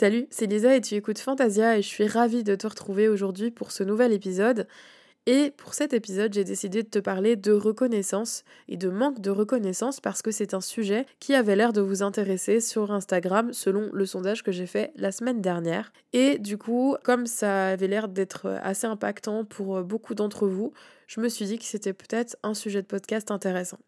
Salut, c'est Lisa et tu écoutes Fantasia et je suis ravie de te retrouver aujourd'hui pour ce nouvel épisode. Et pour cet épisode, j'ai décidé de te parler de reconnaissance et de manque de reconnaissance parce que c'est un sujet qui avait l'air de vous intéresser sur Instagram selon le sondage que j'ai fait la semaine dernière. Et du coup, comme ça avait l'air d'être assez impactant pour beaucoup d'entre vous, je me suis dit que c'était peut-être un sujet de podcast intéressant.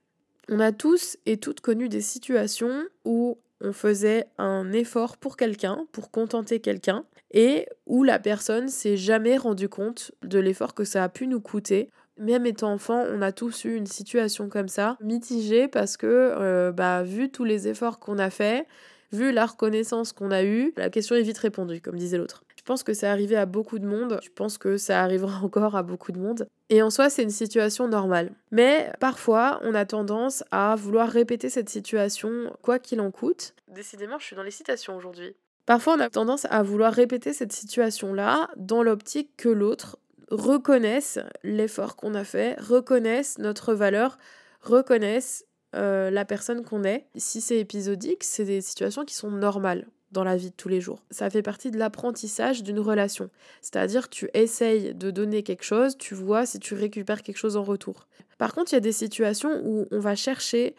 On a tous et toutes connu des situations où on faisait un effort pour quelqu'un, pour contenter quelqu'un, et où la personne s'est jamais rendu compte de l'effort que ça a pu nous coûter. Même étant enfant, on a tous eu une situation comme ça, mitigée parce que, euh, bah, vu tous les efforts qu'on a fait, vu la reconnaissance qu'on a eue, la question est vite répondue, comme disait l'autre. Je pense que ça arrivé à beaucoup de monde, je pense que ça arrivera encore à beaucoup de monde. Et en soi, c'est une situation normale. Mais parfois, on a tendance à vouloir répéter cette situation quoi qu'il en coûte. Décidément, je suis dans les citations aujourd'hui. Parfois, on a tendance à vouloir répéter cette situation-là dans l'optique que l'autre reconnaisse l'effort qu'on a fait, reconnaisse notre valeur, reconnaisse euh, la personne qu'on est. Si c'est épisodique, c'est des situations qui sont normales dans la vie de tous les jours. Ça fait partie de l'apprentissage d'une relation. C'est-à-dire tu essayes de donner quelque chose, tu vois si tu récupères quelque chose en retour. Par contre, il y a des situations où on va chercher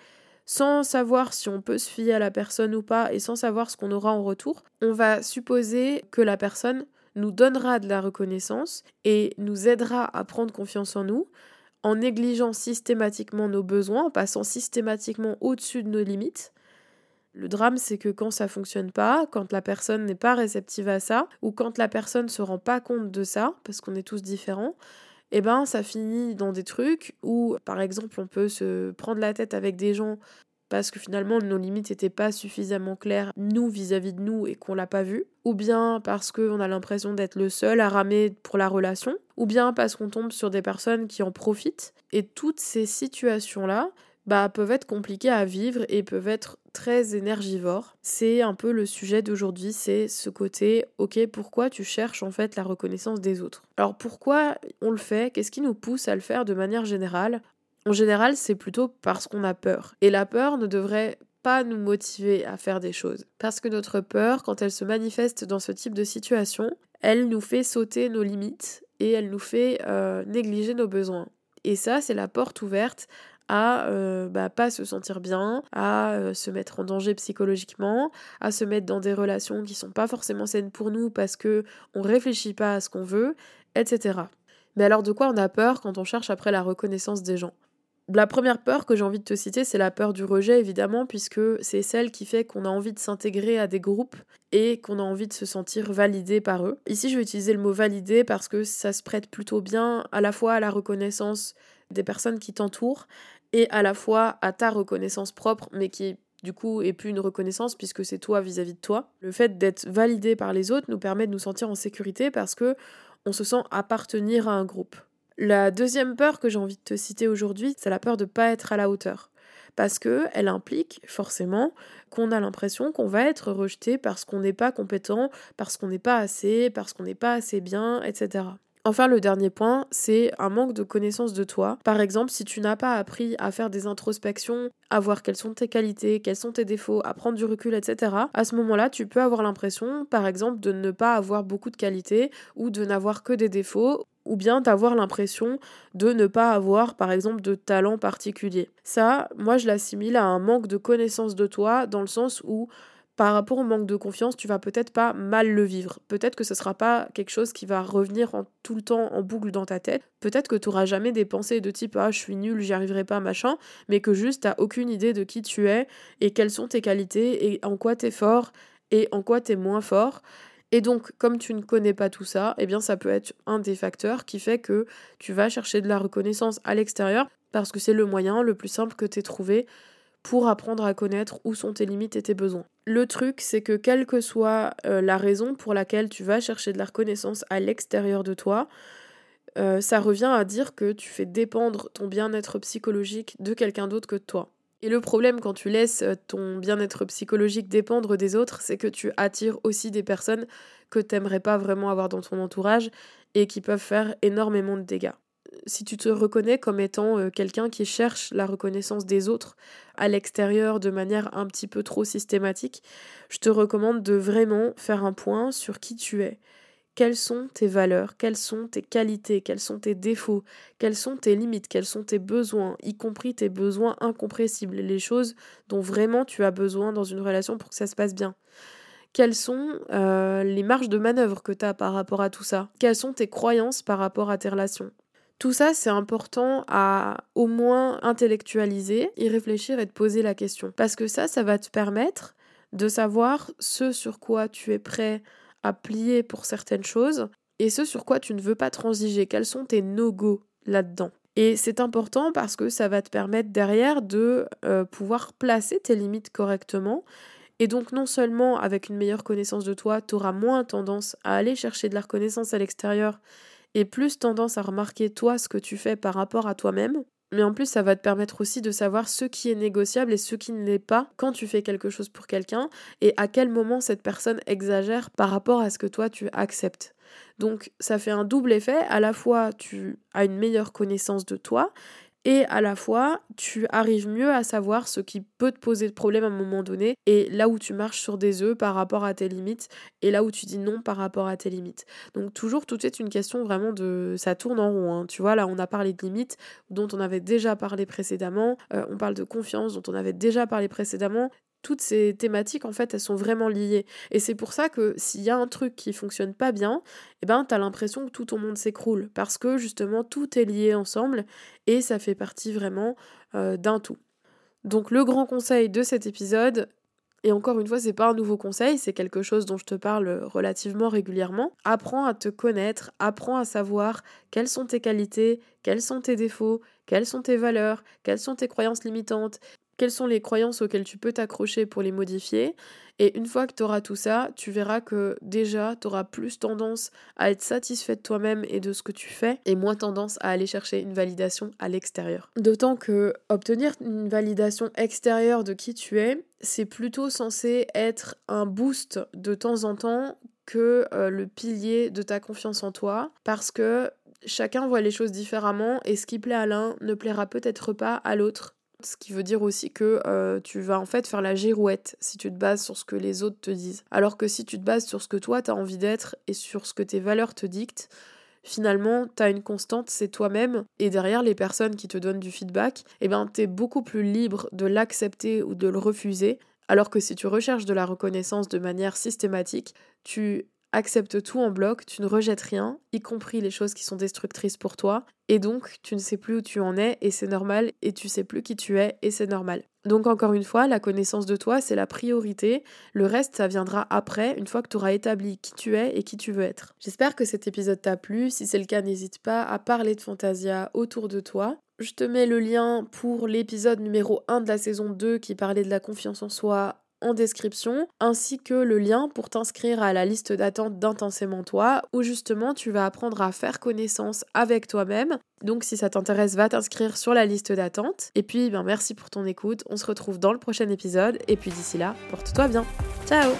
sans savoir si on peut se fier à la personne ou pas et sans savoir ce qu'on aura en retour, on va supposer que la personne nous donnera de la reconnaissance et nous aidera à prendre confiance en nous en négligeant systématiquement nos besoins, en passant systématiquement au-dessus de nos limites le drame, c'est que quand ça fonctionne pas, quand la personne n'est pas réceptive à ça, ou quand la personne se rend pas compte de ça, parce qu'on est tous différents, eh ben ça finit dans des trucs où, par exemple, on peut se prendre la tête avec des gens parce que finalement nos limites n'étaient pas suffisamment claires, nous vis-à-vis de nous, et qu'on l'a pas vu, ou bien parce qu'on a l'impression d'être le seul à ramer pour la relation, ou bien parce qu'on tombe sur des personnes qui en profitent. Et toutes ces situations-là, bah, peuvent être compliquées à vivre et peuvent être très énergivores. C'est un peu le sujet d'aujourd'hui, c'est ce côté, ok, pourquoi tu cherches en fait la reconnaissance des autres? Alors pourquoi on le fait? Qu'est-ce qui nous pousse à le faire de manière générale? En général, c'est plutôt parce qu'on a peur. Et la peur ne devrait pas nous motiver à faire des choses. Parce que notre peur, quand elle se manifeste dans ce type de situation, elle nous fait sauter nos limites et elle nous fait euh, négliger nos besoins. Et ça, c'est la porte ouverte à euh, bah, pas se sentir bien, à euh, se mettre en danger psychologiquement, à se mettre dans des relations qui sont pas forcément saines pour nous parce que on réfléchit pas à ce qu'on veut, etc. Mais alors de quoi on a peur quand on cherche après la reconnaissance des gens? La première peur que j'ai envie de te citer, c'est la peur du rejet, évidemment, puisque c'est celle qui fait qu'on a envie de s'intégrer à des groupes et qu'on a envie de se sentir validé par eux. Ici, je vais utiliser le mot validé parce que ça se prête plutôt bien à la fois à la reconnaissance des personnes qui t'entourent et à la fois à ta reconnaissance propre, mais qui du coup est plus une reconnaissance puisque c'est toi vis-à-vis de toi. Le fait d'être validé par les autres nous permet de nous sentir en sécurité parce que on se sent appartenir à un groupe. La deuxième peur que j'ai envie de te citer aujourd'hui, c'est la peur de ne pas être à la hauteur. Parce que elle implique forcément qu'on a l'impression qu'on va être rejeté parce qu'on n'est pas compétent, parce qu'on n'est pas assez, parce qu'on n'est pas assez bien, etc. Enfin, le dernier point, c'est un manque de connaissance de toi. Par exemple, si tu n'as pas appris à faire des introspections, à voir quelles sont tes qualités, quels sont tes défauts, à prendre du recul, etc., à ce moment-là, tu peux avoir l'impression, par exemple, de ne pas avoir beaucoup de qualités ou de n'avoir que des défauts ou bien d'avoir l'impression de ne pas avoir par exemple de talent particulier. Ça, moi je l'assimile à un manque de connaissance de toi dans le sens où par rapport au manque de confiance, tu vas peut-être pas mal le vivre. Peut-être que ce sera pas quelque chose qui va revenir en, tout le temps en boucle dans ta tête. Peut-être que tu n'auras jamais des pensées de type ah je suis nul, j'y arriverai pas, machin, mais que juste t'as aucune idée de qui tu es et quelles sont tes qualités et en quoi tu es fort et en quoi tu es moins fort. Et donc, comme tu ne connais pas tout ça, eh bien, ça peut être un des facteurs qui fait que tu vas chercher de la reconnaissance à l'extérieur parce que c'est le moyen le plus simple que tu aies trouvé pour apprendre à connaître où sont tes limites et tes besoins. Le truc, c'est que quelle que soit euh, la raison pour laquelle tu vas chercher de la reconnaissance à l'extérieur de toi, euh, ça revient à dire que tu fais dépendre ton bien-être psychologique de quelqu'un d'autre que toi. Et le problème quand tu laisses euh, ton bien-être psychologique dépendre des autres, c'est que tu attires aussi des personnes que tu n'aimerais pas vraiment avoir dans ton entourage et qui peuvent faire énormément de dégâts. Si tu te reconnais comme étant euh, quelqu'un qui cherche la reconnaissance des autres à l'extérieur de manière un petit peu trop systématique, je te recommande de vraiment faire un point sur qui tu es. Quelles sont tes valeurs, quelles sont tes qualités, quels sont tes défauts, quelles sont tes limites, quels sont tes besoins, y compris tes besoins incompressibles, les choses dont vraiment tu as besoin dans une relation pour que ça se passe bien. Quelles sont euh, les marges de manœuvre que tu as par rapport à tout ça? Quelles sont tes croyances par rapport à tes relations? Tout ça, c'est important à au moins intellectualiser, y réfléchir et te poser la question. Parce que ça, ça va te permettre de savoir ce sur quoi tu es prêt à plier pour certaines choses et ce sur quoi tu ne veux pas transiger. Quels sont tes no-go là-dedans? Et c'est important parce que ça va te permettre derrière de euh, pouvoir placer tes limites correctement. Et donc non seulement avec une meilleure connaissance de toi, tu auras moins tendance à aller chercher de la reconnaissance à l'extérieur et plus tendance à remarquer toi ce que tu fais par rapport à toi-même. Mais en plus, ça va te permettre aussi de savoir ce qui est négociable et ce qui ne l'est pas quand tu fais quelque chose pour quelqu'un et à quel moment cette personne exagère par rapport à ce que toi tu acceptes. Donc ça fait un double effet, à la fois tu as une meilleure connaissance de toi et à la fois tu arrives mieux à savoir ce qui peut te poser de problème à un moment donné et là où tu marches sur des œufs par rapport à tes limites et là où tu dis non par rapport à tes limites. Donc toujours tout est une question vraiment de ça tourne en rond. Hein. Tu vois là on a parlé de limites dont on avait déjà parlé précédemment, euh, on parle de confiance dont on avait déjà parlé précédemment toutes ces thématiques, en fait, elles sont vraiment liées. Et c'est pour ça que s'il y a un truc qui fonctionne pas bien, eh ben, t'as l'impression que tout ton monde s'écroule. Parce que justement, tout est lié ensemble et ça fait partie vraiment euh, d'un tout. Donc, le grand conseil de cet épisode, et encore une fois, c'est pas un nouveau conseil, c'est quelque chose dont je te parle relativement régulièrement. Apprends à te connaître, apprends à savoir quelles sont tes qualités, quels sont tes défauts, quelles sont tes valeurs, quelles sont tes croyances limitantes, quelles sont les croyances auxquelles tu peux t'accrocher pour les modifier. Et une fois que tu auras tout ça, tu verras que déjà, tu auras plus tendance à être satisfait de toi-même et de ce que tu fais, et moins tendance à aller chercher une validation à l'extérieur. D'autant que obtenir une validation extérieure de qui tu es, c'est plutôt censé être un boost de temps en temps que euh, le pilier de ta confiance en toi, parce que chacun voit les choses différemment et ce qui plaît à l'un ne plaira peut-être pas à l'autre. Ce qui veut dire aussi que euh, tu vas en fait faire la girouette si tu te bases sur ce que les autres te disent. Alors que si tu te bases sur ce que toi tu as envie d'être et sur ce que tes valeurs te dictent, finalement, tu as une constante, c'est toi-même. Et derrière les personnes qui te donnent du feedback, eh ben, tu es beaucoup plus libre de l'accepter ou de le refuser. Alors que si tu recherches de la reconnaissance de manière systématique, tu accepte tout en bloc, tu ne rejettes rien, y compris les choses qui sont destructrices pour toi, et donc tu ne sais plus où tu en es, et c'est normal, et tu sais plus qui tu es, et c'est normal. Donc encore une fois, la connaissance de toi, c'est la priorité, le reste, ça viendra après, une fois que tu auras établi qui tu es et qui tu veux être. J'espère que cet épisode t'a plu, si c'est le cas, n'hésite pas à parler de Fantasia autour de toi. Je te mets le lien pour l'épisode numéro 1 de la saison 2 qui parlait de la confiance en soi en description, ainsi que le lien pour t'inscrire à la liste d'attente d'Intensément Toi, où justement tu vas apprendre à faire connaissance avec toi-même. Donc si ça t'intéresse, va t'inscrire sur la liste d'attente. Et puis, ben, merci pour ton écoute, on se retrouve dans le prochain épisode, et puis d'ici là, porte-toi bien. Ciao